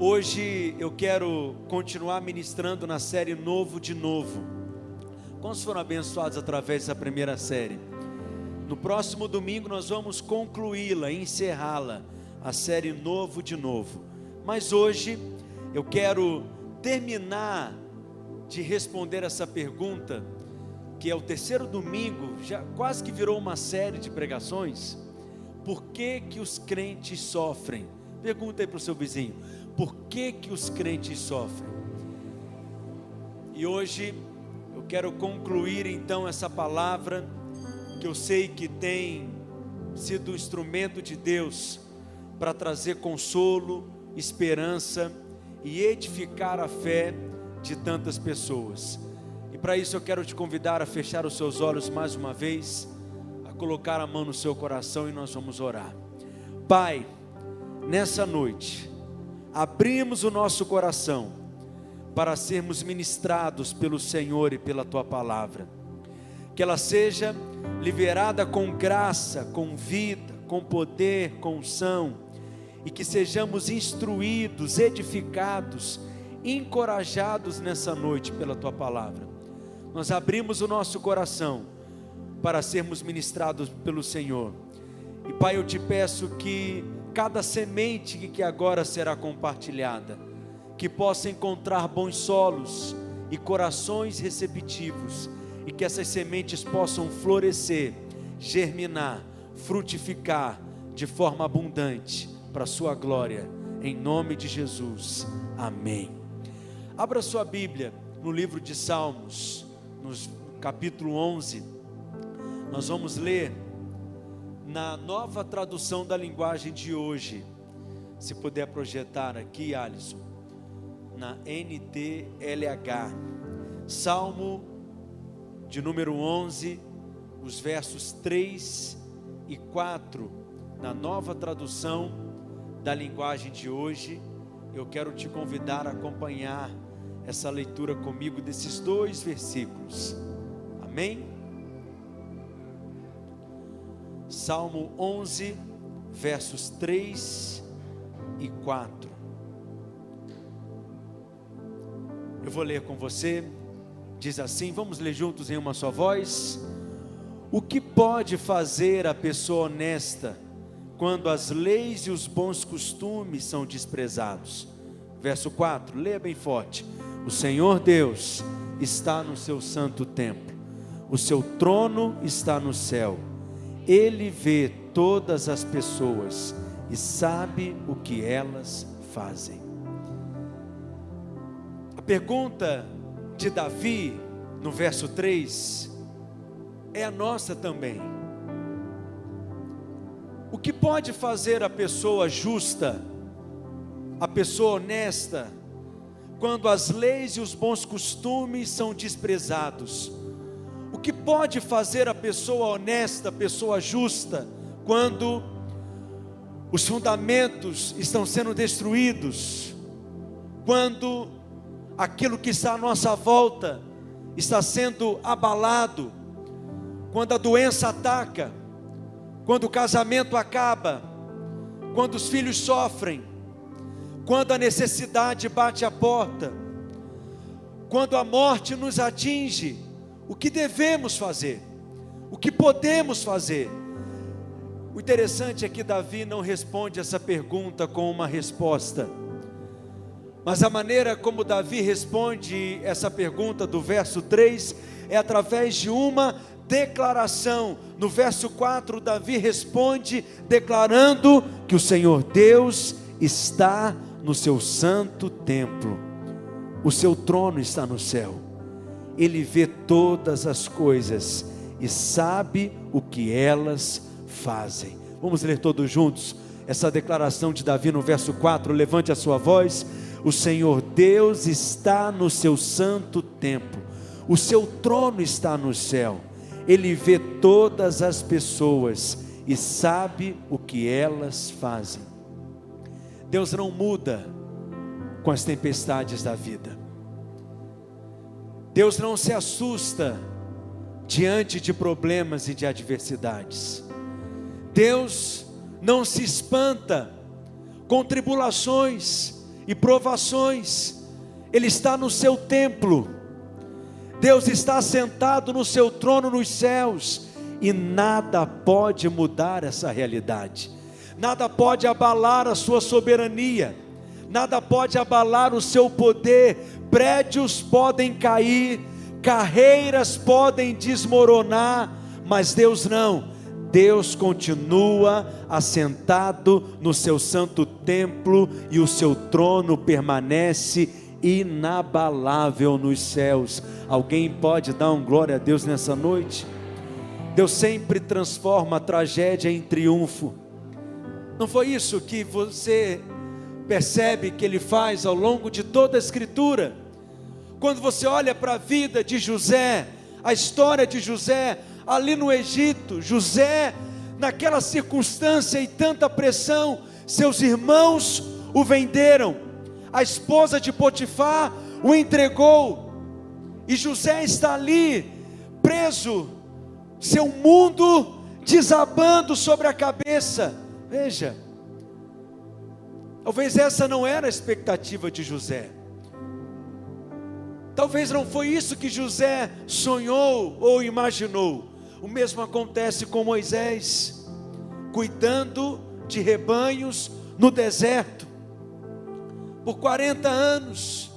Hoje eu quero continuar ministrando na série Novo de Novo. Quantos foram abençoados através dessa primeira série? No próximo domingo nós vamos concluí-la, encerrá-la, a série Novo de Novo. Mas hoje eu quero terminar de responder essa pergunta, que é o terceiro domingo, já quase que virou uma série de pregações. Por que que os crentes sofrem? Pergunta aí para o seu vizinho por que, que os crentes sofrem. E hoje eu quero concluir então essa palavra que eu sei que tem sido um instrumento de Deus para trazer consolo, esperança e edificar a fé de tantas pessoas. E para isso eu quero te convidar a fechar os seus olhos mais uma vez, a colocar a mão no seu coração e nós vamos orar. Pai, nessa noite, abrimos o nosso coração para sermos ministrados pelo Senhor e pela tua palavra. Que ela seja liberada com graça, com vida, com poder, com unção, e que sejamos instruídos, edificados, encorajados nessa noite pela tua palavra. Nós abrimos o nosso coração para sermos ministrados pelo Senhor. E Pai, eu te peço que cada semente que agora será compartilhada, que possa encontrar bons solos e corações receptivos, e que essas sementes possam florescer, germinar, frutificar de forma abundante para a sua glória, em nome de Jesus. Amém. Abra sua Bíblia no livro de Salmos, no capítulo 11. Nós vamos ler na nova tradução da linguagem de hoje. Se puder projetar aqui, Alisson, na NTLH, Salmo de número 11, os versos 3 e 4, na nova tradução da linguagem de hoje. Eu quero te convidar a acompanhar essa leitura comigo desses dois versículos. Amém? Salmo 11, versos 3 e 4. Eu vou ler com você. Diz assim: vamos ler juntos em uma só voz. O que pode fazer a pessoa honesta quando as leis e os bons costumes são desprezados? Verso 4, leia bem forte. O Senhor Deus está no seu santo templo, o seu trono está no céu ele vê todas as pessoas e sabe o que elas fazem. A pergunta de Davi, no verso 3, é a nossa também. O que pode fazer a pessoa justa, a pessoa honesta, quando as leis e os bons costumes são desprezados? O que pode fazer a pessoa honesta, a pessoa justa, quando os fundamentos estão sendo destruídos, quando aquilo que está à nossa volta está sendo abalado, quando a doença ataca, quando o casamento acaba, quando os filhos sofrem, quando a necessidade bate a porta, quando a morte nos atinge, o que devemos fazer, o que podemos fazer. O interessante é que Davi não responde essa pergunta com uma resposta, mas a maneira como Davi responde essa pergunta do verso 3 é através de uma declaração. No verso 4, Davi responde declarando que o Senhor Deus está no seu santo templo, o seu trono está no céu ele vê todas as coisas e sabe o que elas fazem. Vamos ler todos juntos essa declaração de Davi no verso 4. Levante a sua voz. O Senhor Deus está no seu santo templo, o seu trono está no céu. Ele vê todas as pessoas e sabe o que elas fazem. Deus não muda com as tempestades da vida. Deus não se assusta diante de problemas e de adversidades. Deus não se espanta com tribulações e provações, Ele está no seu templo, Deus está sentado no seu trono nos céus, e nada pode mudar essa realidade, nada pode abalar a sua soberania, nada pode abalar o seu poder, prédios podem cair, carreiras podem desmoronar, mas Deus não. Deus continua assentado no seu santo templo e o seu trono permanece inabalável nos céus. Alguém pode dar um glória a Deus nessa noite? Deus sempre transforma a tragédia em triunfo. Não foi isso que você percebe que ele faz ao longo de toda a Escritura? Quando você olha para a vida de José, a história de José, ali no Egito, José, naquela circunstância e tanta pressão, seus irmãos o venderam, a esposa de Potifar o entregou, e José está ali, preso, seu mundo desabando sobre a cabeça. Veja, talvez essa não era a expectativa de José. Talvez não foi isso que José sonhou ou imaginou. O mesmo acontece com Moisés, cuidando de rebanhos no deserto por 40 anos.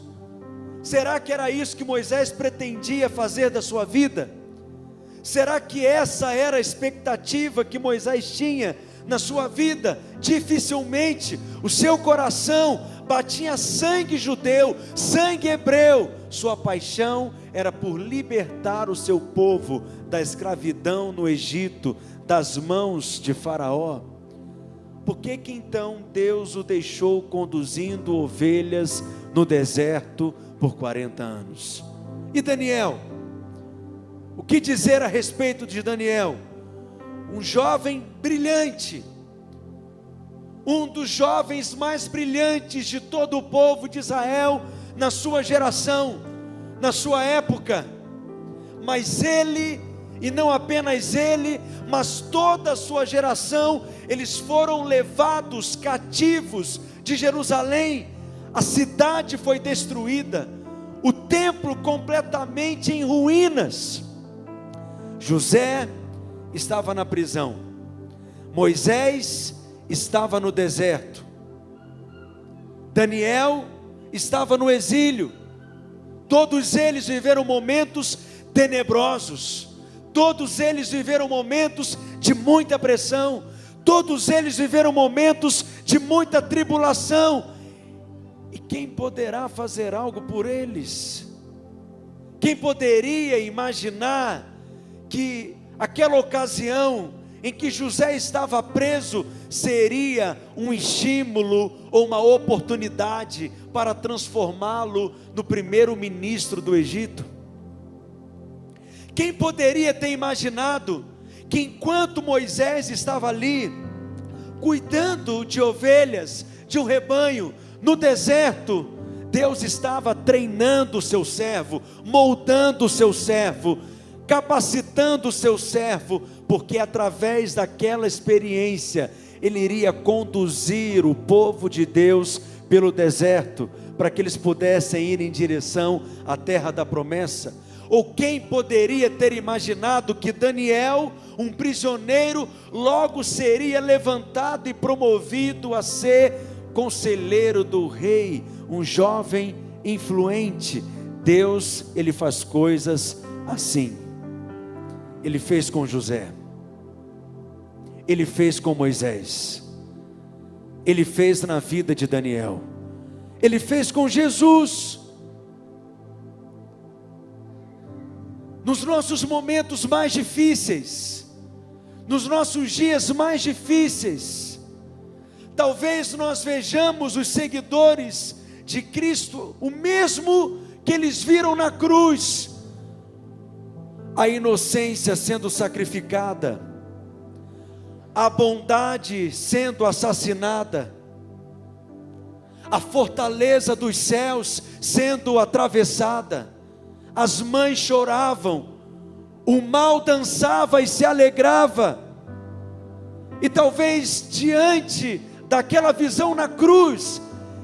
Será que era isso que Moisés pretendia fazer da sua vida? Será que essa era a expectativa que Moisés tinha na sua vida? Dificilmente o seu coração batia sangue judeu, sangue hebreu. Sua paixão era por libertar o seu povo da escravidão no Egito, das mãos de Faraó. Por que que então Deus o deixou conduzindo ovelhas no deserto por 40 anos? E Daniel? O que dizer a respeito de Daniel? Um jovem brilhante, um dos jovens mais brilhantes de todo o povo de Israel na sua geração, na sua época, mas ele, e não apenas ele, mas toda a sua geração, eles foram levados cativos de Jerusalém, a cidade foi destruída, o templo completamente em ruínas. José estava na prisão, Moisés estava no deserto, Daniel estava no exílio, todos eles viveram momentos tenebrosos, todos eles viveram momentos de muita pressão, todos eles viveram momentos de muita tribulação, e quem poderá fazer algo por eles? Quem poderia imaginar que aquela ocasião em que José estava preso seria um estímulo ou uma oportunidade para transformá-lo no primeiro ministro do Egito. Quem poderia ter imaginado que enquanto Moisés estava ali, cuidando de ovelhas, de um rebanho, no deserto, Deus estava treinando o seu servo, moldando o seu servo, capacitando o seu servo, porque através daquela experiência ele iria conduzir o povo de Deus pelo deserto, para que eles pudessem ir em direção à terra da promessa. Ou quem poderia ter imaginado que Daniel, um prisioneiro, logo seria levantado e promovido a ser conselheiro do rei, um jovem influente? Deus, ele faz coisas assim. Ele fez com José, ele fez com Moisés, ele fez na vida de Daniel, ele fez com Jesus. Nos nossos momentos mais difíceis, nos nossos dias mais difíceis, talvez nós vejamos os seguidores de Cristo, o mesmo que eles viram na cruz, a inocência sendo sacrificada, a bondade sendo assassinada, a fortaleza dos céus sendo atravessada, as mães choravam, o mal dançava e se alegrava, e talvez diante daquela visão na cruz,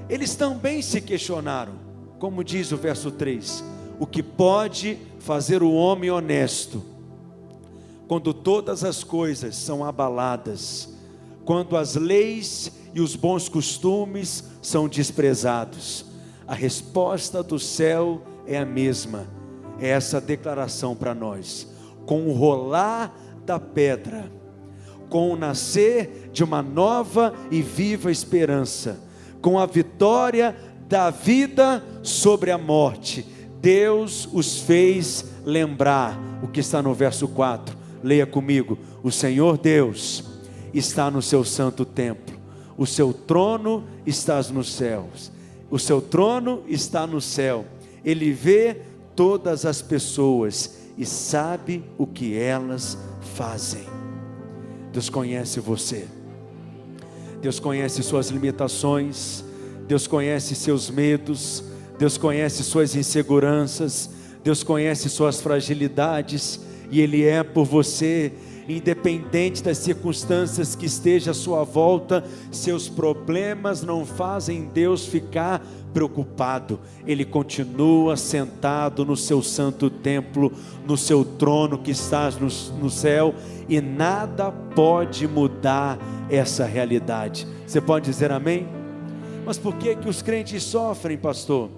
eles também se questionaram, como diz o verso 3, o que pode fazer o homem honesto, quando todas as coisas são abaladas, quando as leis e os bons costumes são desprezados. A resposta do céu é a mesma, é essa declaração para nós. Com o rolar da pedra, com o nascer de uma nova e viva esperança, com a vitória da vida sobre a morte, Deus os fez lembrar o que está no verso 4. Leia comigo: O Senhor Deus está no seu santo templo, o seu trono está nos céus, o seu trono está no céu, ele vê todas as pessoas e sabe o que elas fazem. Deus conhece você, Deus conhece suas limitações, Deus conhece seus medos, Deus conhece suas inseguranças, Deus conhece suas fragilidades e Ele é por você, independente das circunstâncias que esteja à sua volta, seus problemas não fazem Deus ficar preocupado, Ele continua sentado no seu santo templo, no seu trono que está no, no céu, e nada pode mudar essa realidade. Você pode dizer amém? Mas por que, que os crentes sofrem, pastor?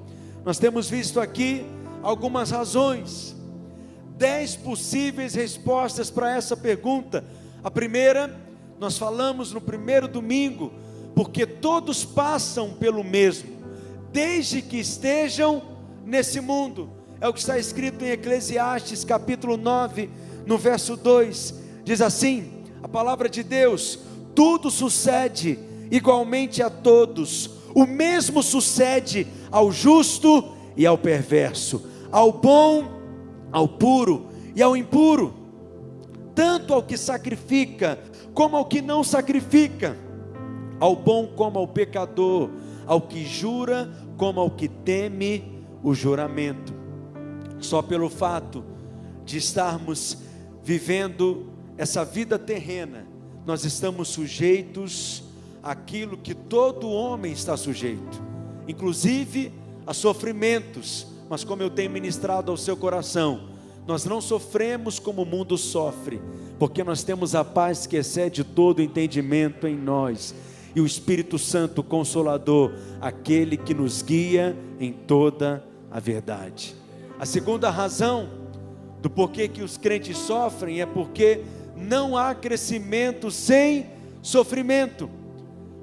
Nós temos visto aqui algumas razões, dez possíveis respostas para essa pergunta. A primeira, nós falamos no primeiro domingo, porque todos passam pelo mesmo, desde que estejam nesse mundo. É o que está escrito em Eclesiastes capítulo 9, no verso 2. Diz assim: a palavra de Deus, tudo sucede igualmente a todos, o mesmo sucede ao justo e ao perverso, ao bom, ao puro e ao impuro, tanto ao que sacrifica como ao que não sacrifica, ao bom como ao pecador, ao que jura como ao que teme o juramento. Só pelo fato de estarmos vivendo essa vida terrena, nós estamos sujeitos àquilo que todo homem está sujeito, inclusive a sofrimentos, mas como eu tenho ministrado ao seu coração, nós não sofremos como o mundo sofre, porque nós temos a paz que excede todo entendimento em nós, e o Espírito Santo Consolador, aquele que nos guia em toda a verdade. A segunda razão do porquê que os crentes sofrem é porque não há crescimento sem sofrimento.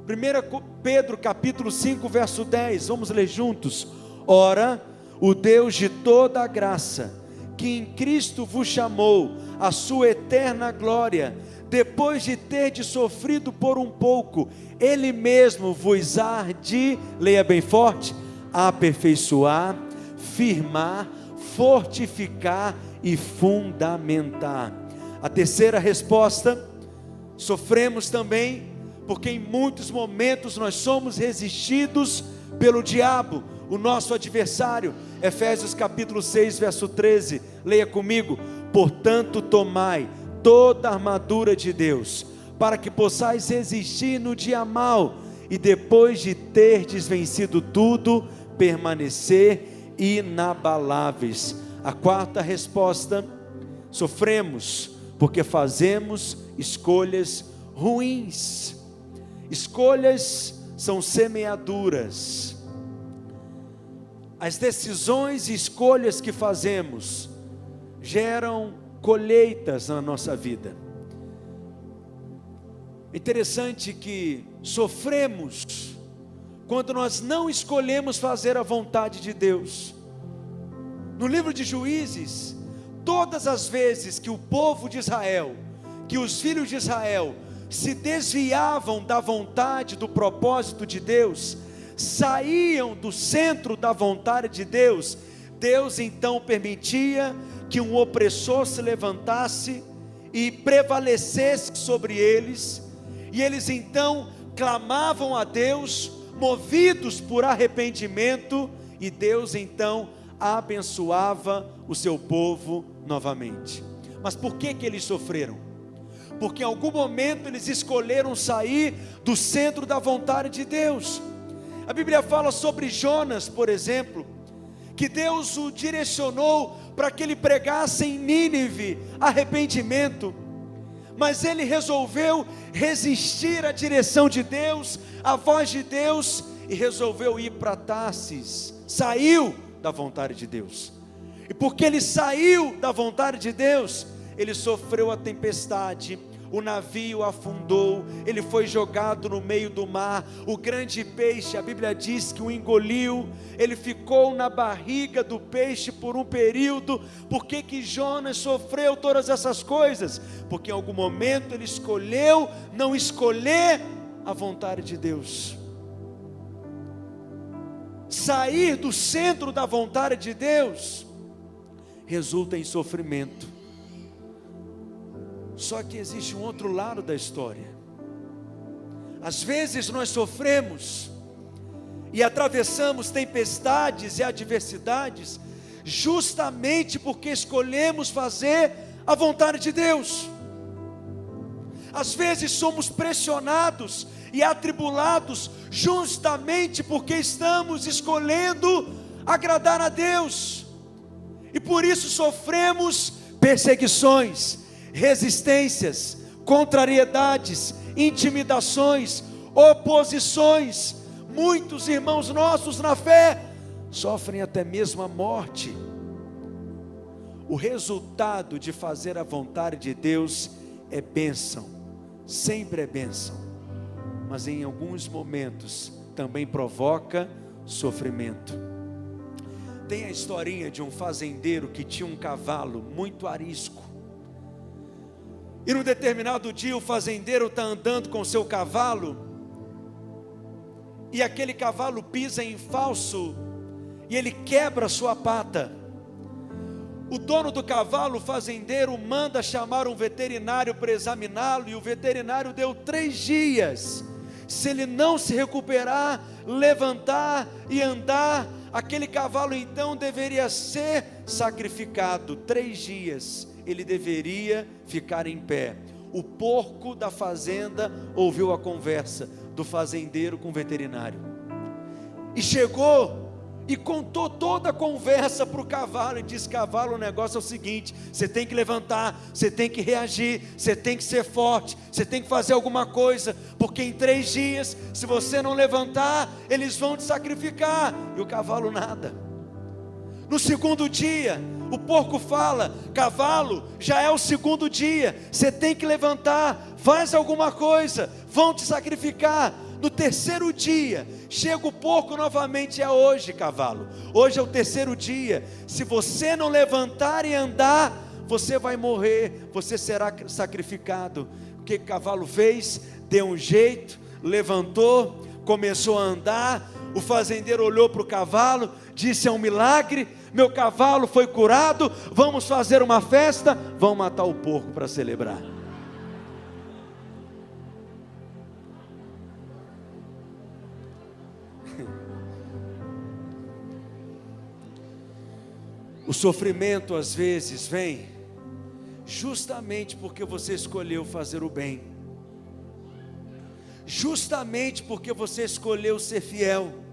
1 Pedro capítulo 5, verso 10, vamos ler juntos. Ora, o Deus de toda a graça, que em Cristo vos chamou a sua eterna glória, depois de ter sofrido por um pouco, Ele mesmo vos há de, leia bem forte, aperfeiçoar, firmar, fortificar e fundamentar. A terceira resposta, sofremos também porque em muitos momentos nós somos resistidos pelo diabo, o nosso adversário. Efésios capítulo 6, verso 13. Leia comigo. Portanto, tomai toda a armadura de Deus, para que possais resistir no dia mal e depois de ter vencido tudo, permanecer inabaláveis. A quarta resposta: sofremos porque fazemos escolhas ruins. Escolhas são semeaduras. As decisões e escolhas que fazemos geram colheitas na nossa vida. Interessante que sofremos quando nós não escolhemos fazer a vontade de Deus. No livro de Juízes, todas as vezes que o povo de Israel, que os filhos de Israel se desviavam da vontade, do propósito de Deus, saíam do centro da vontade de Deus, Deus então permitia que um opressor se levantasse e prevalecesse sobre eles, e eles então clamavam a Deus, movidos por arrependimento, e Deus então abençoava o seu povo novamente. Mas por que que eles sofreram? Porque em algum momento eles escolheram sair do centro da vontade de Deus. A Bíblia fala sobre Jonas, por exemplo, que Deus o direcionou para que ele pregasse em Nínive arrependimento, mas ele resolveu resistir à direção de Deus, à voz de Deus, e resolveu ir para Tarsis, saiu da vontade de Deus. E porque ele saiu da vontade de Deus, ele sofreu a tempestade, o navio afundou, ele foi jogado no meio do mar, o grande peixe, a Bíblia diz que o engoliu, ele ficou na barriga do peixe por um período. Por que, que Jonas sofreu todas essas coisas? Porque em algum momento ele escolheu não escolher a vontade de Deus. Sair do centro da vontade de Deus resulta em sofrimento. Só que existe um outro lado da história. Às vezes nós sofremos e atravessamos tempestades e adversidades, justamente porque escolhemos fazer a vontade de Deus. Às vezes somos pressionados e atribulados, justamente porque estamos escolhendo agradar a Deus, e por isso sofremos perseguições, resistências, contrariedades, intimidações, oposições. Muitos irmãos nossos na fé sofrem até mesmo a morte. O resultado de fazer a vontade de Deus é bênção, sempre é bênção, mas em alguns momentos também provoca sofrimento. Tem a historinha de um fazendeiro que tinha um cavalo muito arisco. E num determinado dia o fazendeiro está andando com seu cavalo, e aquele cavalo pisa em falso, e ele quebra sua pata. O dono do cavalo, o fazendeiro, manda chamar um veterinário para examiná-lo, e o veterinário deu três dias. Se ele não se recuperar, levantar e andar, aquele cavalo então deveria ser sacrificado. Três dias ele deveria ficar em pé. O porco da fazenda ouviu a conversa do fazendeiro com o veterinário e chegou e contou toda a conversa para o cavalo e disse: Cavalo, o negócio é o seguinte: você tem que levantar, você tem que reagir, você tem que ser forte, você tem que fazer alguma coisa, porque em três dias, se você não levantar, eles vão te sacrificar. E o cavalo nada. No segundo dia, o porco fala: cavalo, já é o segundo dia, você tem que levantar, faz alguma coisa, vão te sacrificar. No terceiro dia, chega o porco novamente, é hoje, cavalo. Hoje é o terceiro dia. Se você não levantar e andar, você vai morrer, você será sacrificado. O que o cavalo fez? Deu um jeito, levantou, começou a andar. O fazendeiro olhou para o cavalo, disse: É um milagre meu cavalo foi curado, vamos fazer uma festa, vamos matar o porco para celebrar. O sofrimento às vezes vem justamente porque você escolheu fazer o bem, justamente porque você escolheu ser fiel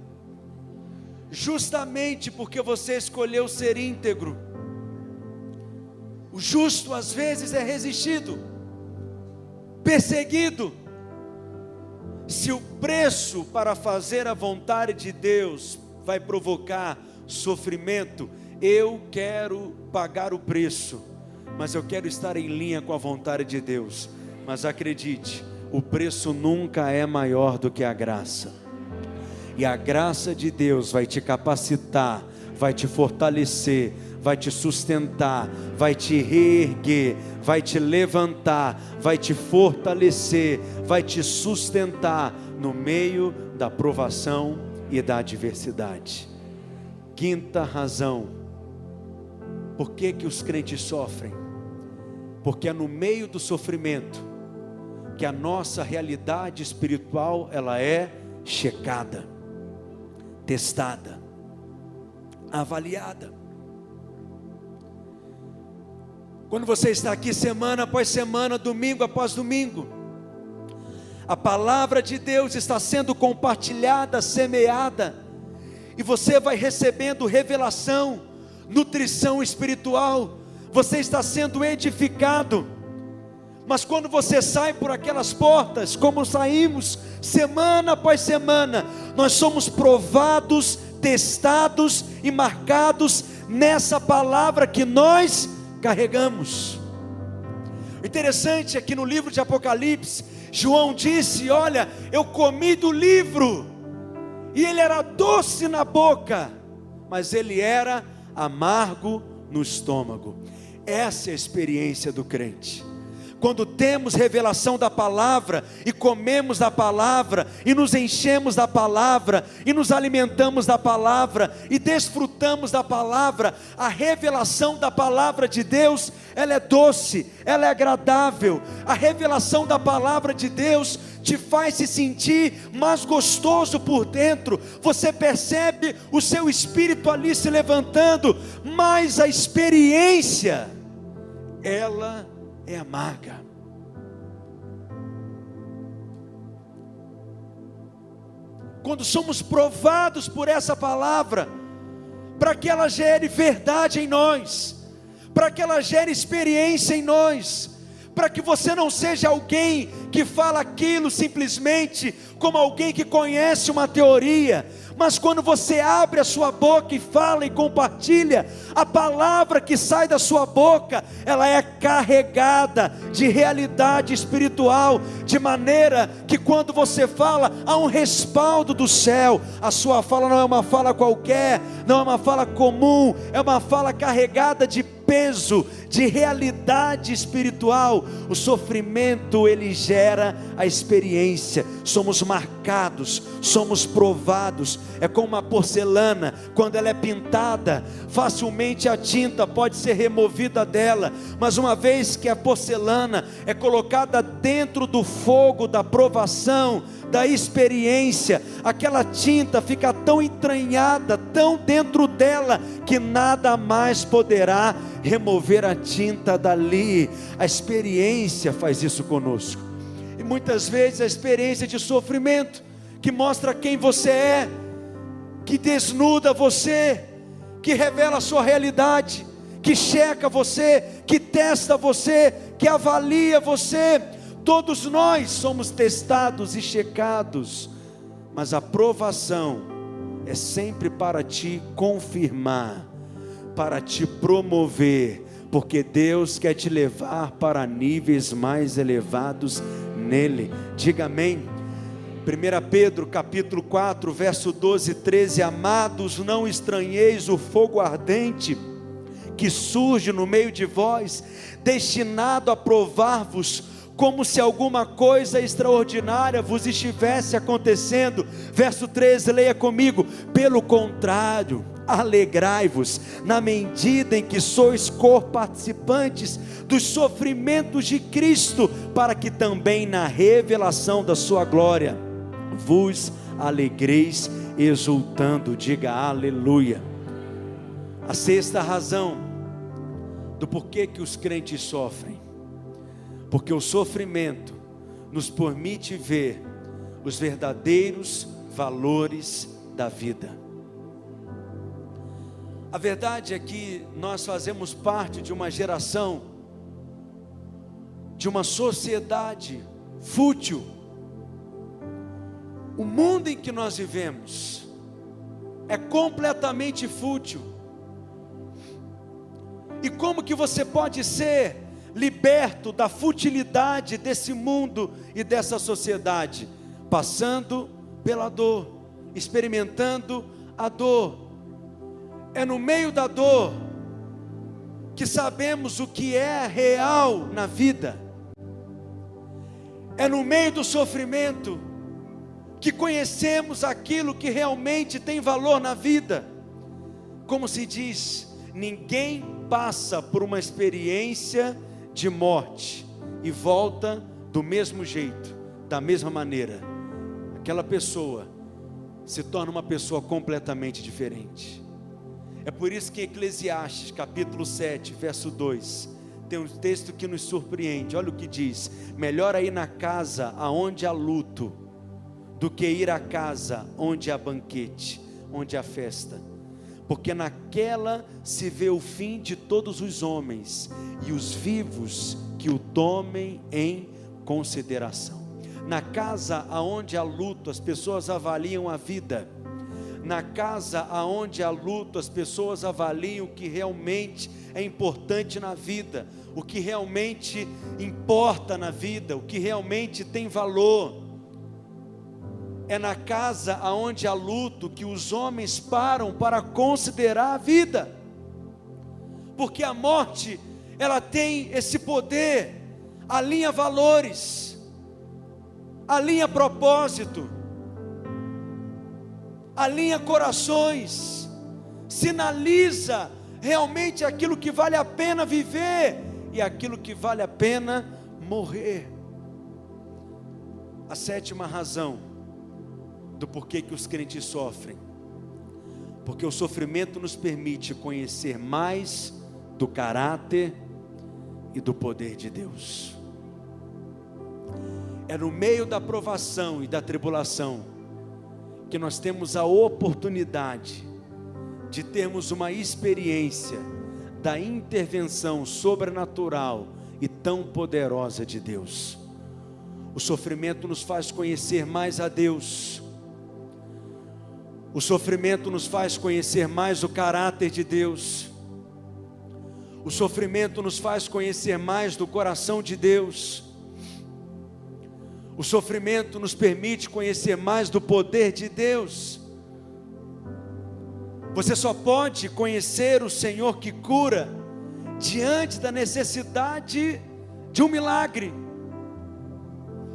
justamente porque você escolheu ser íntegro. O justo às vezes é resistido, perseguido. Se o preço para fazer a vontade de Deus vai provocar sofrimento, eu quero pagar o preço, mas eu quero estar em linha com a vontade de Deus. Mas acredite, o preço nunca é maior do que a graça e a graça de Deus vai te capacitar, vai te fortalecer, vai te sustentar, vai te reerguer, vai te levantar, vai te fortalecer, vai te sustentar no meio da provação e da adversidade. Quinta razão, por que, que os crentes sofrem? Porque é no meio do sofrimento que a nossa realidade espiritual ela é checada testada, avaliada. Quando você está aqui semana após semana, domingo após domingo, a palavra de Deus está sendo compartilhada, semeada, e você vai recebendo revelação, nutrição espiritual, você está sendo edificado. Mas quando você sai por aquelas portas, como saímos semana após semana, nós somos provados, testados e marcados nessa palavra que nós carregamos. O interessante é que no livro de Apocalipse, João disse: Olha, eu comi do livro, e ele era doce na boca, mas ele era amargo no estômago. Essa é a experiência do crente quando temos revelação da palavra e comemos da palavra e nos enchemos da palavra e nos alimentamos da palavra e desfrutamos da palavra, a revelação da palavra de Deus, ela é doce, ela é agradável. A revelação da palavra de Deus te faz se sentir mais gostoso por dentro. Você percebe o seu espírito ali se levantando, mas a experiência ela é amarga. Quando somos provados por essa palavra, para que ela gere verdade em nós, para que ela gere experiência em nós, para que você não seja alguém que fala aquilo simplesmente como alguém que conhece uma teoria, mas quando você abre a sua boca e fala e compartilha, a palavra que sai da sua boca, ela é carregada de realidade espiritual, de maneira que quando você fala, há um respaldo do céu. A sua fala não é uma fala qualquer, não é uma fala comum, é uma fala carregada de peso, de realidade espiritual. O sofrimento ele gera a experiência. Somos marcados, somos provados. É como uma porcelana, quando ela é pintada, facilmente a tinta pode ser removida dela, mas uma vez que a porcelana é colocada dentro do fogo da provação, da experiência, aquela tinta fica tão entranhada, tão dentro dela, que nada mais poderá remover a tinta dali. A experiência faz isso conosco. E muitas vezes a experiência de sofrimento, que mostra quem você é, que desnuda você, que revela a sua realidade, que checa você, que testa você, que avalia você, Todos nós somos testados e checados, mas a provação é sempre para te confirmar, para te promover, porque Deus quer te levar para níveis mais elevados nele. Diga amém. 1 Pedro capítulo 4, verso 12 e 13: Amados, não estranheis o fogo ardente que surge no meio de vós, destinado a provar-vos como se alguma coisa extraordinária vos estivesse acontecendo. Verso 13, leia comigo. Pelo contrário, alegrai-vos na medida em que sois co-participantes dos sofrimentos de Cristo, para que também na revelação da sua glória vos alegreis exultando. Diga aleluia. A sexta razão do porquê que os crentes sofrem porque o sofrimento nos permite ver os verdadeiros valores da vida. A verdade é que nós fazemos parte de uma geração, de uma sociedade fútil. O mundo em que nós vivemos é completamente fútil. E como que você pode ser liberto da futilidade desse mundo e dessa sociedade, passando pela dor, experimentando a dor. É no meio da dor que sabemos o que é real na vida. É no meio do sofrimento que conhecemos aquilo que realmente tem valor na vida. Como se diz, ninguém passa por uma experiência de morte e volta do mesmo jeito, da mesma maneira, aquela pessoa se torna uma pessoa completamente diferente. É por isso que Eclesiastes, capítulo 7, verso 2, tem um texto que nos surpreende. Olha o que diz: melhor é ir na casa aonde há luto, do que ir à casa onde há banquete, onde há festa. Porque naquela se vê o fim de todos os homens, e os vivos que o tomem em consideração. Na casa aonde há luto, as pessoas avaliam a vida. Na casa aonde há luto, as pessoas avaliam o que realmente é importante na vida, o que realmente importa na vida, o que realmente tem valor. É na casa aonde há luto que os homens param para considerar a vida. Porque a morte, ela tem esse poder, alinha valores, alinha propósito, alinha corações, sinaliza realmente aquilo que vale a pena viver e aquilo que vale a pena morrer. A sétima razão do porquê que os crentes sofrem, porque o sofrimento nos permite conhecer mais do caráter e do poder de Deus. É no meio da provação e da tribulação que nós temos a oportunidade de termos uma experiência da intervenção sobrenatural e tão poderosa de Deus. O sofrimento nos faz conhecer mais a Deus. O sofrimento nos faz conhecer mais o caráter de Deus. O sofrimento nos faz conhecer mais do coração de Deus. O sofrimento nos permite conhecer mais do poder de Deus. Você só pode conhecer o Senhor que cura diante da necessidade de um milagre.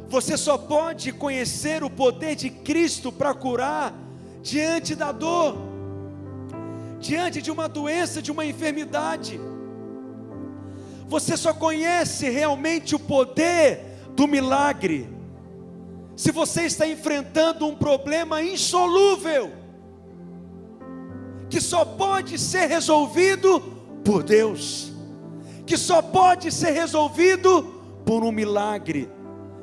Você só pode conhecer o poder de Cristo para curar diante da dor, diante de uma doença, de uma enfermidade. Você só conhece realmente o poder do milagre se você está enfrentando um problema insolúvel que só pode ser resolvido por Deus, que só pode ser resolvido por um milagre.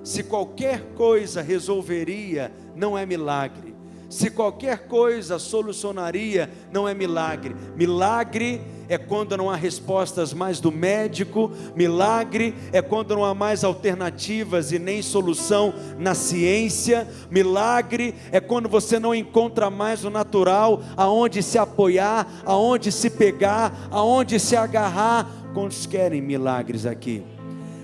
Se qualquer coisa resolveria, não é milagre. Se qualquer coisa solucionaria, não é milagre. Milagre é quando não há respostas mais do médico, milagre é quando não há mais alternativas e nem solução na ciência, milagre é quando você não encontra mais o natural aonde se apoiar, aonde se pegar, aonde se agarrar. Quantos querem milagres aqui?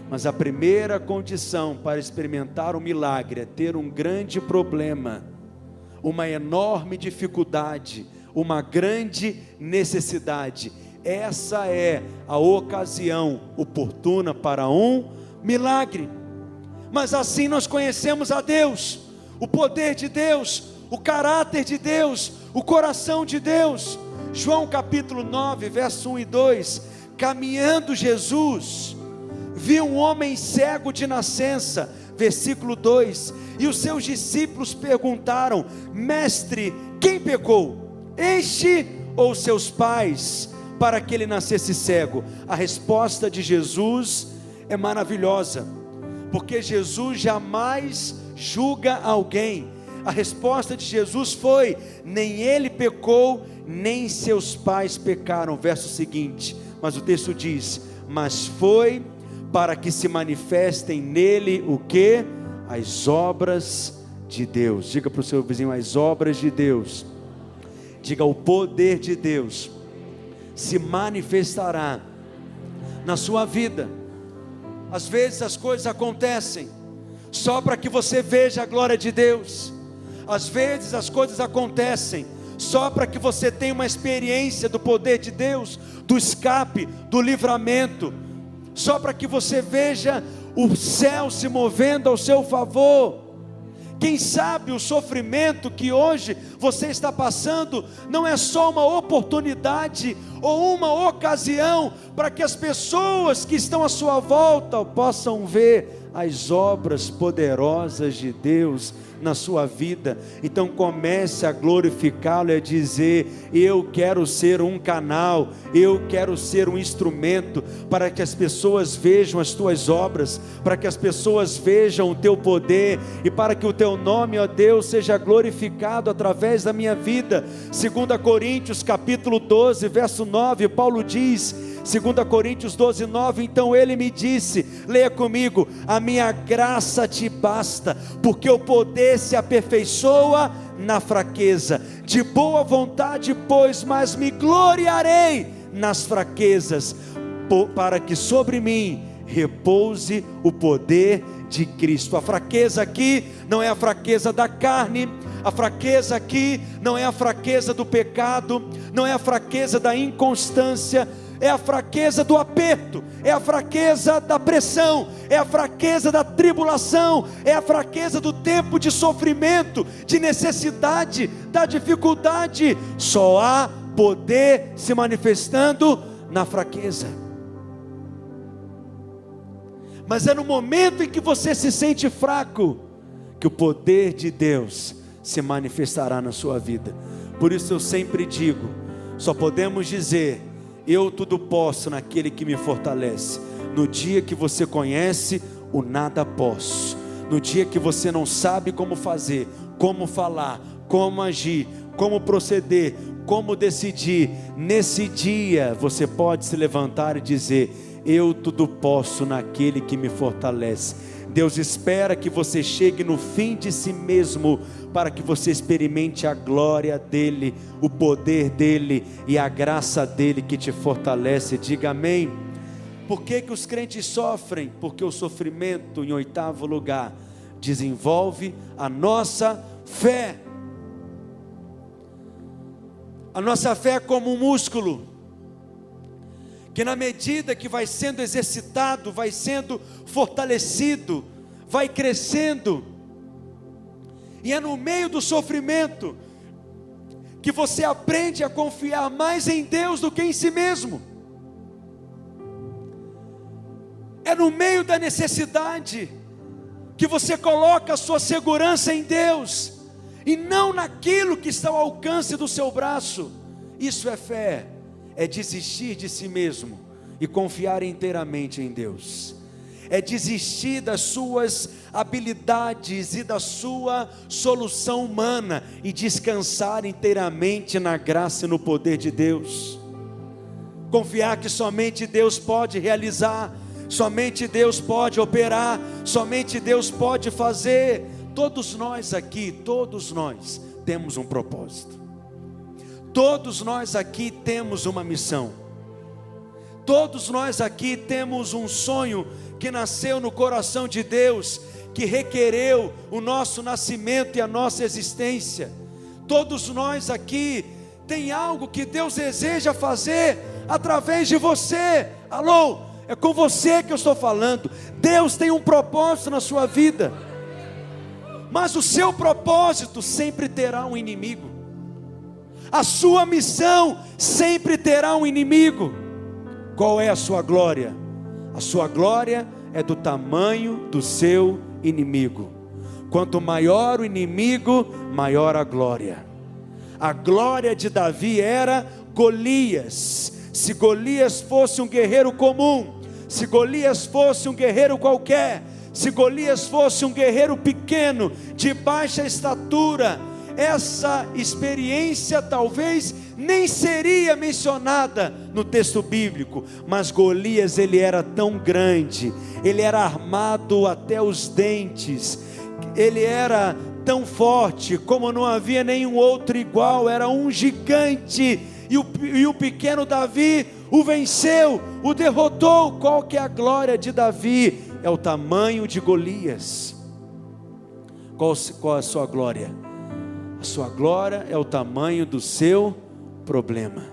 Mas a primeira condição para experimentar o milagre é ter um grande problema uma enorme dificuldade, uma grande necessidade. Essa é a ocasião oportuna para um milagre. Mas assim nós conhecemos a Deus, o poder de Deus, o caráter de Deus, o coração de Deus. João capítulo 9, verso 1 e 2: Caminhando Jesus, viu um homem cego de nascença, versículo 2, e os seus discípulos perguntaram: Mestre, quem pecou? Este ou seus pais, para que ele nascesse cego? A resposta de Jesus é maravilhosa, porque Jesus jamais julga alguém. A resposta de Jesus foi: nem ele pecou, nem seus pais pecaram. Verso seguinte, mas o texto diz: Mas foi para que se manifestem nele o que? as obras de Deus. Diga para o seu vizinho: as obras de Deus. Diga: o poder de Deus se manifestará na sua vida. Às vezes as coisas acontecem só para que você veja a glória de Deus. Às vezes as coisas acontecem só para que você tenha uma experiência do poder de Deus, do escape, do livramento, só para que você veja o céu se movendo ao seu favor. Quem sabe o sofrimento que hoje você está passando não é só uma oportunidade ou uma ocasião para que as pessoas que estão à sua volta possam ver as obras poderosas de Deus na sua vida. Então comece a glorificá-lo e a dizer: Eu quero ser um canal, eu quero ser um instrumento para que as pessoas vejam as tuas obras, para que as pessoas vejam o teu poder e para que o teu nome, ó Deus, seja glorificado através da minha vida. 2 Coríntios capítulo 12, verso 9, Paulo diz: 2 Coríntios 12, 9. Então ele me disse: leia comigo, a minha graça te basta, porque o poder se aperfeiçoa na fraqueza. De boa vontade, pois, mas me gloriarei nas fraquezas, para que sobre mim repouse o poder de Cristo. A fraqueza aqui não é a fraqueza da carne, a fraqueza aqui não é a fraqueza do pecado, não é a fraqueza da inconstância, é a fraqueza do aperto, é a fraqueza da pressão, é a fraqueza da tribulação, é a fraqueza do tempo de sofrimento, de necessidade, da dificuldade. Só há poder se manifestando na fraqueza. Mas é no momento em que você se sente fraco que o poder de Deus se manifestará na sua vida. Por isso eu sempre digo: só podemos dizer eu tudo posso naquele que me fortalece. No dia que você conhece o nada posso, no dia que você não sabe como fazer, como falar, como agir, como proceder, como decidir, nesse dia você pode se levantar e dizer: Eu tudo posso naquele que me fortalece. Deus espera que você chegue no fim de si mesmo para que você experimente a glória dEle, o poder dEle e a graça dEle que te fortalece. Diga amém. Por que, que os crentes sofrem? Porque o sofrimento, em oitavo lugar, desenvolve a nossa fé. A nossa fé é como um músculo, que na medida que vai sendo exercitado, vai sendo fortalecido, vai crescendo, e é no meio do sofrimento que você aprende a confiar mais em Deus do que em si mesmo. É no meio da necessidade que você coloca a sua segurança em Deus e não naquilo que está ao alcance do seu braço. Isso é fé, é desistir de si mesmo e confiar inteiramente em Deus é desistir das suas habilidades e da sua solução humana e descansar inteiramente na graça e no poder de Deus. Confiar que somente Deus pode realizar, somente Deus pode operar, somente Deus pode fazer. Todos nós aqui, todos nós temos um propósito. Todos nós aqui temos uma missão. Todos nós aqui temos um sonho que nasceu no coração de Deus, que requereu o nosso nascimento e a nossa existência. Todos nós aqui tem algo que Deus deseja fazer através de você. Alô, é com você que eu estou falando. Deus tem um propósito na sua vida. Mas o seu propósito sempre terá um inimigo. A sua missão sempre terá um inimigo. Qual é a sua glória? A sua glória é do tamanho do seu inimigo. Quanto maior o inimigo, maior a glória. A glória de Davi era Golias. Se Golias fosse um guerreiro comum, se Golias fosse um guerreiro qualquer, se Golias fosse um guerreiro pequeno, de baixa estatura, essa experiência talvez nem seria mencionada no texto bíblico, mas Golias ele era tão grande, ele era armado até os dentes, ele era tão forte como não havia nenhum outro igual, era um gigante, e o, e o pequeno Davi o venceu, o derrotou. Qual que é a glória de Davi? É o tamanho de Golias. Qual, qual a sua glória? A sua glória é o tamanho do seu problema.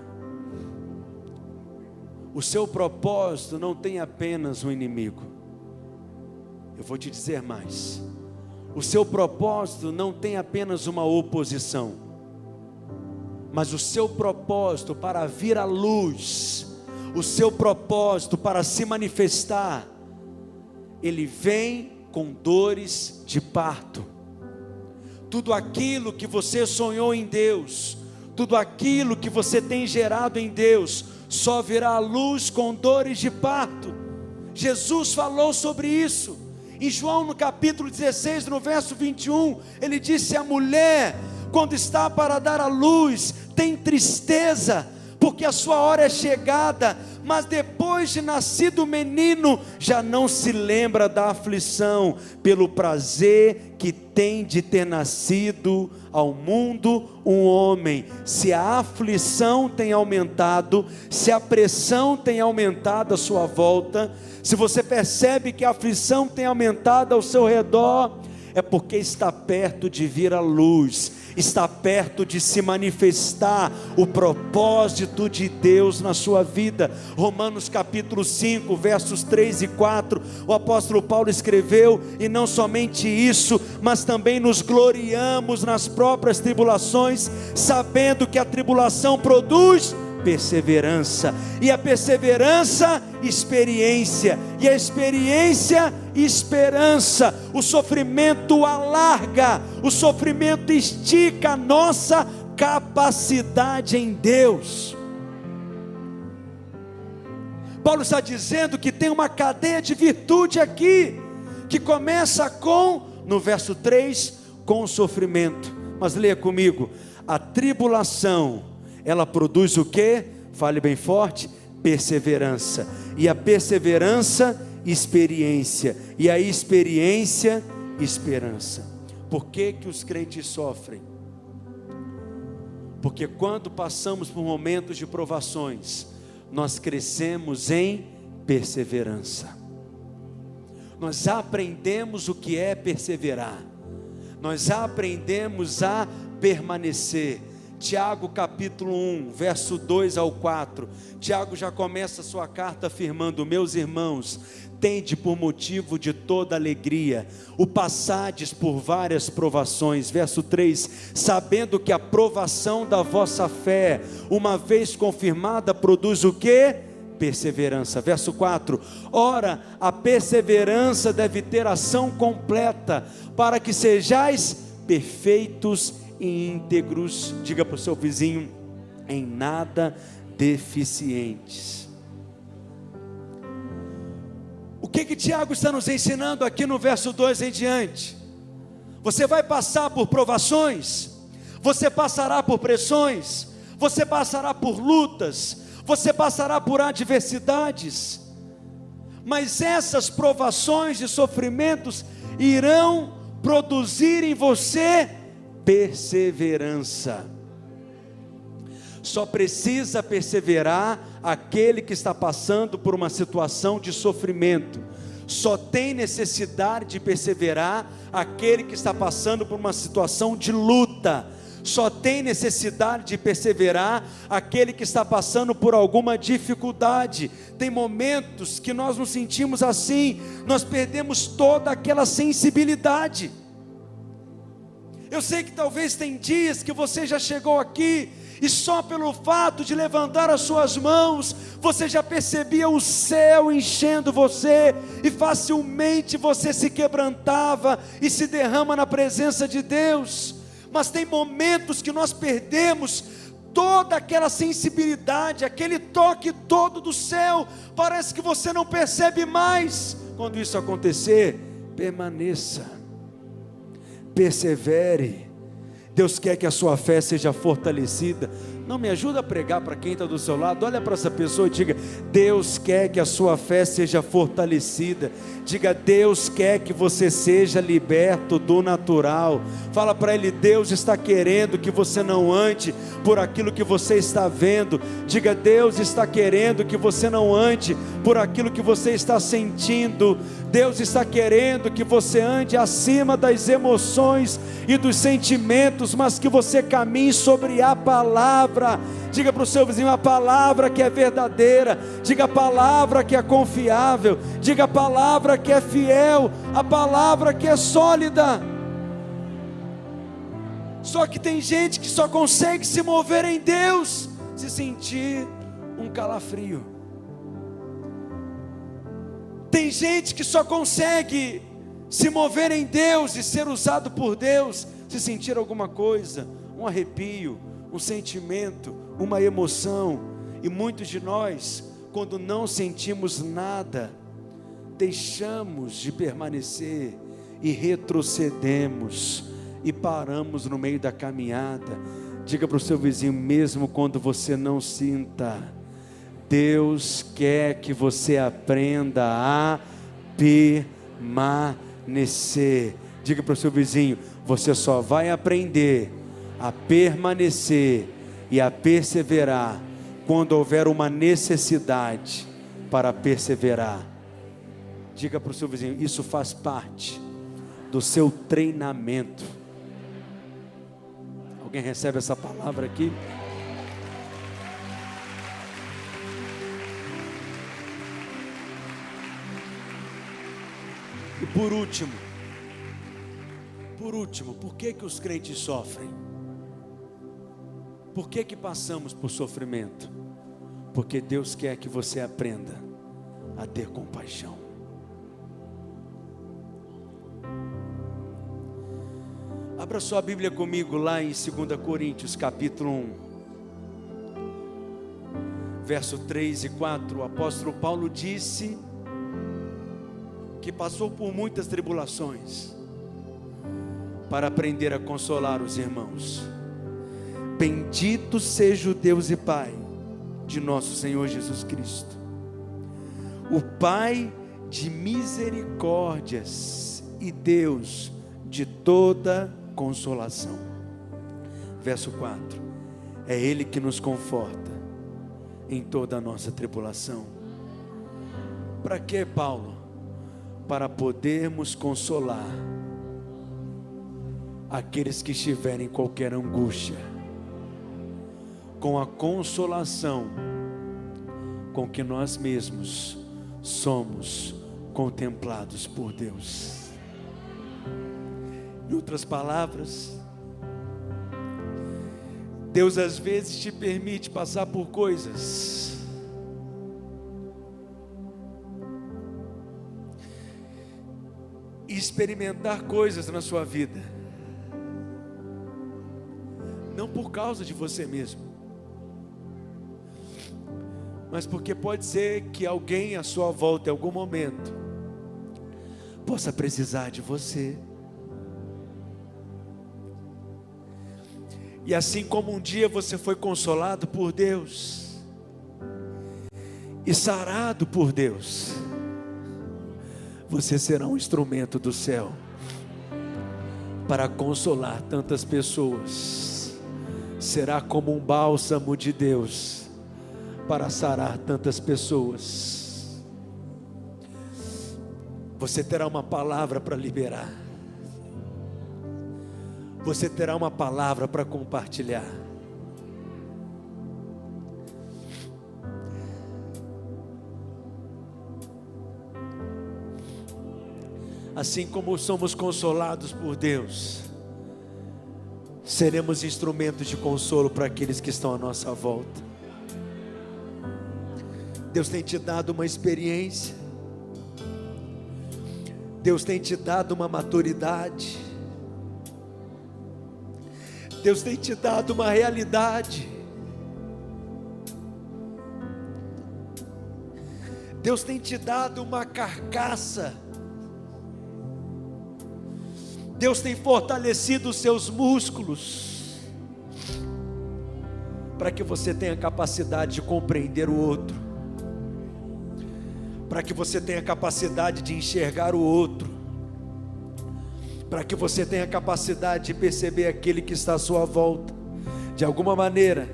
O seu propósito não tem apenas um inimigo. Eu vou te dizer mais. O seu propósito não tem apenas uma oposição. mas o seu propósito para vir à luz, o seu propósito para se manifestar, ele vem com dores de parto. Tudo aquilo que você sonhou em Deus, tudo aquilo que você tem gerado em Deus, só virá à luz com dores de parto. Jesus falou sobre isso. Em João, no capítulo 16, no verso 21, ele disse: A mulher, quando está para dar à luz, tem tristeza, porque a sua hora é chegada, mas depois de nascido o menino, já não se lembra da aflição, pelo prazer que tem de ter nascido ao mundo um homem. Se a aflição tem aumentado, se a pressão tem aumentado à sua volta, se você percebe que a aflição tem aumentado ao seu redor, é porque está perto de vir a luz, está perto de se manifestar o propósito de Deus na sua vida. Romanos capítulo 5, versos 3 e 4, o apóstolo Paulo escreveu: E não somente isso, mas também nos gloriamos nas próprias tribulações, sabendo que a tribulação produz perseverança, e a perseverança, experiência, e a experiência, esperança. O sofrimento alarga, o sofrimento estica a nossa capacidade em Deus. Paulo está dizendo que tem uma cadeia de virtude aqui, que começa com, no verso 3, com o sofrimento. Mas leia comigo: a tribulação ela produz o que? Fale bem forte: perseverança. E a perseverança, experiência. E a experiência, esperança. Por que, que os crentes sofrem? Porque quando passamos por momentos de provações, nós crescemos em perseverança. Nós aprendemos o que é perseverar. Nós aprendemos a permanecer Tiago capítulo 1, verso 2 ao 4. Tiago já começa sua carta afirmando: Meus irmãos, tende por motivo de toda alegria, o passades por várias provações. Verso 3: Sabendo que a provação da vossa fé, uma vez confirmada, produz o que? Perseverança. Verso 4: Ora, a perseverança deve ter ação completa, para que sejais perfeitos íntegros, diga para o seu vizinho, em nada deficientes. O que que Tiago está nos ensinando aqui no verso 2 em diante? Você vai passar por provações, você passará por pressões, você passará por lutas, você passará por adversidades, mas essas provações e sofrimentos irão produzir em você perseverança. Só precisa perseverar aquele que está passando por uma situação de sofrimento. Só tem necessidade de perseverar aquele que está passando por uma situação de luta. Só tem necessidade de perseverar aquele que está passando por alguma dificuldade. Tem momentos que nós nos sentimos assim, nós perdemos toda aquela sensibilidade. Eu sei que talvez tem dias que você já chegou aqui e só pelo fato de levantar as suas mãos, você já percebia o céu enchendo você e facilmente você se quebrantava e se derrama na presença de Deus. Mas tem momentos que nós perdemos toda aquela sensibilidade, aquele toque todo do céu, parece que você não percebe mais. Quando isso acontecer, permaneça persevere. Deus quer que a sua fé seja fortalecida. Não me ajuda a pregar para quem está do seu lado. Olha para essa pessoa e diga: Deus quer que a sua fé seja fortalecida. Diga: Deus quer que você seja liberto do natural. Fala para ele: Deus está querendo que você não ande por aquilo que você está vendo. Diga: Deus está querendo que você não ande por aquilo que você está sentindo. Deus está querendo que você ande acima das emoções e dos sentimentos, mas que você caminhe sobre a palavra. Diga para o seu vizinho a palavra que é verdadeira, diga a palavra que é confiável, diga a palavra que é fiel, a palavra que é sólida. Só que tem gente que só consegue se mover em Deus se sentir um calafrio. Tem gente que só consegue se mover em Deus e ser usado por Deus se sentir alguma coisa, um arrepio, um sentimento, uma emoção. E muitos de nós, quando não sentimos nada, deixamos de permanecer e retrocedemos e paramos no meio da caminhada. Diga para o seu vizinho, mesmo quando você não sinta, Deus quer que você aprenda a permanecer. Diga para o seu vizinho, você só vai aprender a permanecer e a perseverar quando houver uma necessidade para perseverar. Diga para o seu vizinho, isso faz parte do seu treinamento. Alguém recebe essa palavra aqui? E por último, por último, por que que os crentes sofrem? Por que que passamos por sofrimento? Porque Deus quer que você aprenda a ter compaixão. Abra sua Bíblia comigo lá em 2 Coríntios, capítulo 1, verso 3 e 4. O apóstolo Paulo disse que passou por muitas tribulações para aprender a consolar os irmãos. Bendito seja o Deus e Pai de nosso Senhor Jesus Cristo, o Pai de misericórdias e Deus de toda consolação. Verso 4: É Ele que nos conforta em toda a nossa tribulação. Para que, Paulo? Para podermos consolar aqueles que estiverem em qualquer angústia, com a consolação com que nós mesmos somos contemplados por Deus. Em outras palavras, Deus às vezes te permite passar por coisas e experimentar coisas na sua vida, não por causa de você mesmo, mas porque pode ser que alguém à sua volta em algum momento possa precisar de você. E assim como um dia você foi consolado por Deus e sarado por Deus, você será um instrumento do céu para consolar tantas pessoas. Será como um bálsamo de Deus para sarar tantas pessoas. Você terá uma palavra para liberar você terá uma palavra para compartilhar. Assim como somos consolados por Deus, seremos instrumentos de consolo para aqueles que estão à nossa volta. Deus tem te dado uma experiência, Deus tem te dado uma maturidade, Deus tem te dado uma realidade. Deus tem te dado uma carcaça. Deus tem fortalecido os seus músculos. Para que você tenha capacidade de compreender o outro. Para que você tenha capacidade de enxergar o outro para que você tenha capacidade de perceber aquele que está à sua volta. De alguma maneira,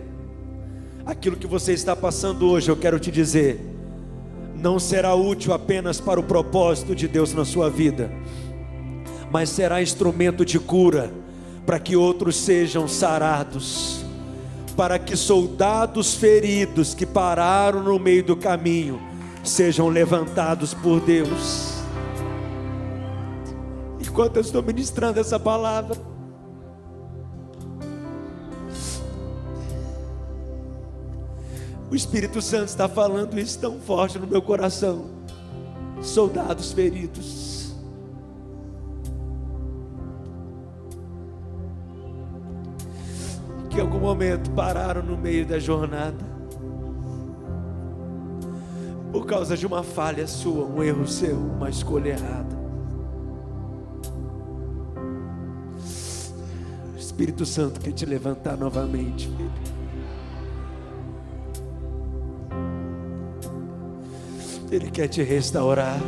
aquilo que você está passando hoje, eu quero te dizer, não será útil apenas para o propósito de Deus na sua vida, mas será instrumento de cura para que outros sejam sarados, para que soldados feridos que pararam no meio do caminho sejam levantados por Deus. Enquanto eu estou ministrando essa palavra, o Espírito Santo está falando isso tão forte no meu coração. Soldados feridos. Que em algum momento pararam no meio da jornada por causa de uma falha sua, um erro seu, uma escolha errada. O Espírito Santo quer te levantar novamente, filho. Ele quer te restaurar,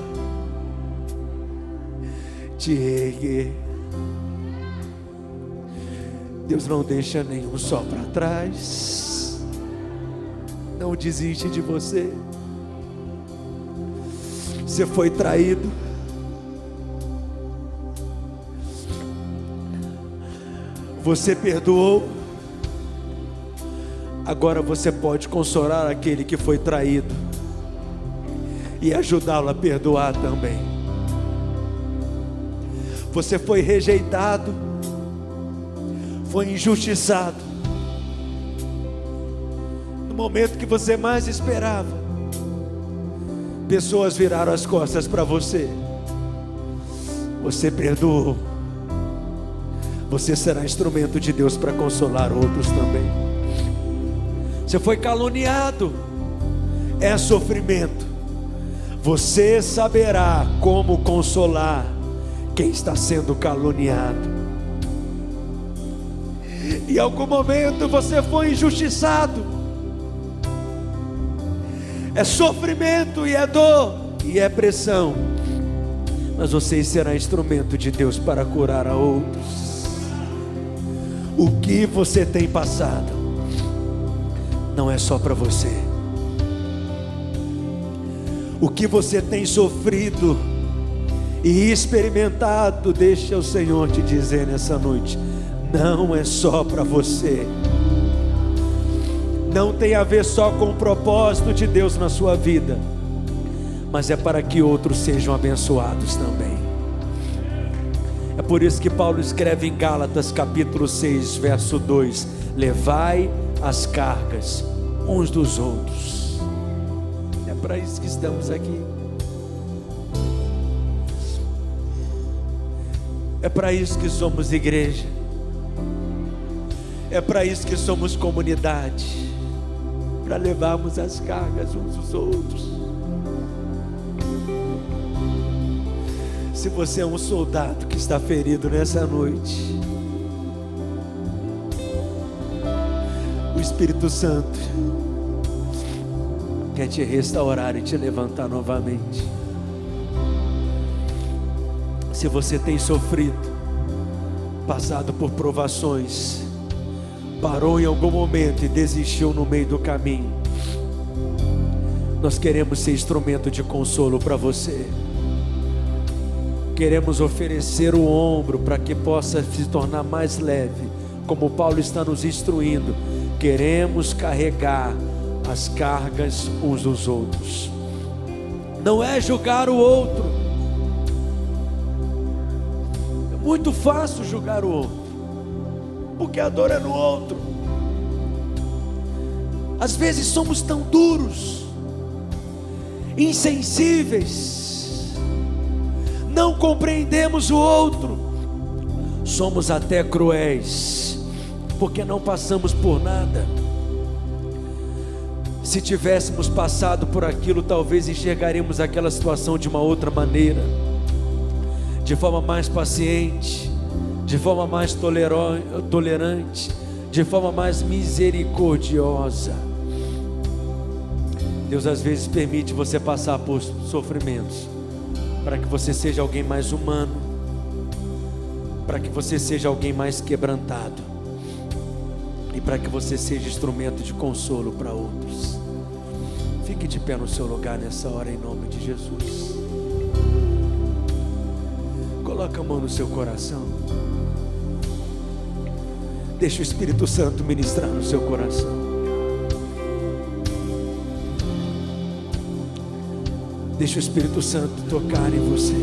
te erguer. Deus não deixa nenhum só para trás, não desiste de você. Você foi traído, você perdoou, agora você pode consolar aquele que foi traído e ajudá-lo a perdoar também. Você foi rejeitado, foi injustiçado. No momento que você mais esperava, pessoas viraram as costas para você. Você perdoou. Você será instrumento de Deus para consolar outros também. Você foi caluniado, é sofrimento você saberá como consolar quem está sendo caluniado. Em algum momento você foi injustiçado. É sofrimento e é dor e é pressão. Mas você será instrumento de Deus para curar a outros. O que você tem passado não é só para você o que você tem sofrido e experimentado, deixa o Senhor te dizer nessa noite, não é só para você. Não tem a ver só com o propósito de Deus na sua vida, mas é para que outros sejam abençoados também. É por isso que Paulo escreve em Gálatas capítulo 6, verso 2: Levai as cargas uns dos outros para isso que estamos aqui. É para isso que somos igreja. É para isso que somos comunidade. Para levarmos as cargas uns dos outros. Se você é um soldado que está ferido nessa noite, o Espírito Santo quer te restaurar e te levantar novamente. Se você tem sofrido, passado por provações, parou em algum momento e desistiu no meio do caminho, nós queremos ser instrumento de consolo para você. Queremos oferecer o ombro para que possa se tornar mais leve, como Paulo está nos instruindo. Queremos carregar as cargas uns dos outros. Não é julgar o outro. É muito fácil julgar o outro, porque a dor é no outro. Às vezes somos tão duros, insensíveis, não compreendemos o outro, somos até cruéis, porque não passamos por nada. Se tivéssemos passado por aquilo, talvez enxergaríamos aquela situação de uma outra maneira, de forma mais paciente, de forma mais tolerante, de forma mais misericordiosa. Deus às vezes permite você passar por sofrimentos, para que você seja alguém mais humano, para que você seja alguém mais quebrantado e para que você seja instrumento de consolo para outros. Fique de pé no seu lugar nessa hora em nome de Jesus. Coloca a mão no seu coração. Deixa o Espírito Santo ministrar no seu coração. Deixa o Espírito Santo tocar em você.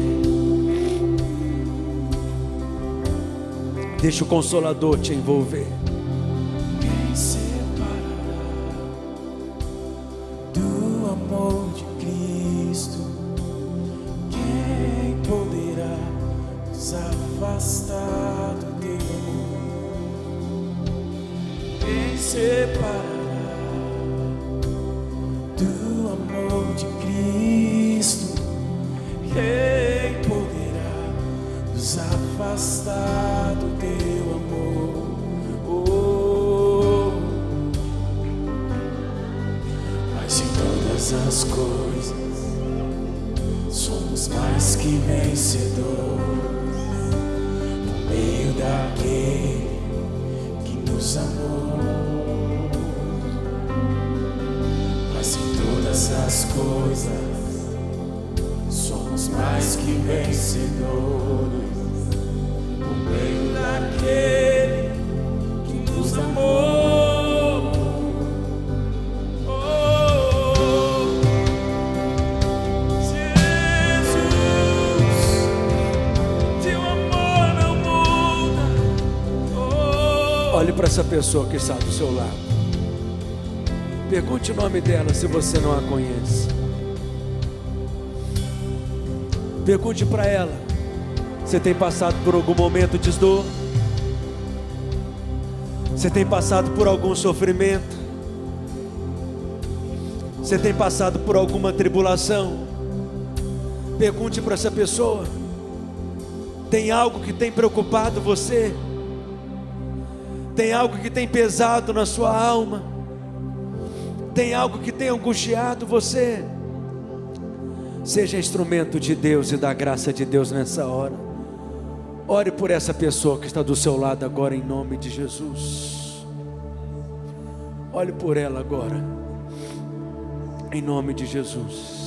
Deixa o Consolador te envolver. Coisas somos mais que vencedores por meio daquele que nos amou. Oh, Jesus, teu amor não muda. Oh, Olhe para essa pessoa que está do seu lado. Pergunte o nome dela se você não a conhece. Pergunte para ela: Você tem passado por algum momento de dor? Você tem passado por algum sofrimento? Você tem passado por alguma tribulação? Pergunte para essa pessoa: Tem algo que tem preocupado você? Tem algo que tem pesado na sua alma? Tem algo que tem angustiado você? Seja instrumento de Deus e da graça de Deus nessa hora. Ore por essa pessoa que está do seu lado agora, em nome de Jesus. Olhe por ela agora, em nome de Jesus.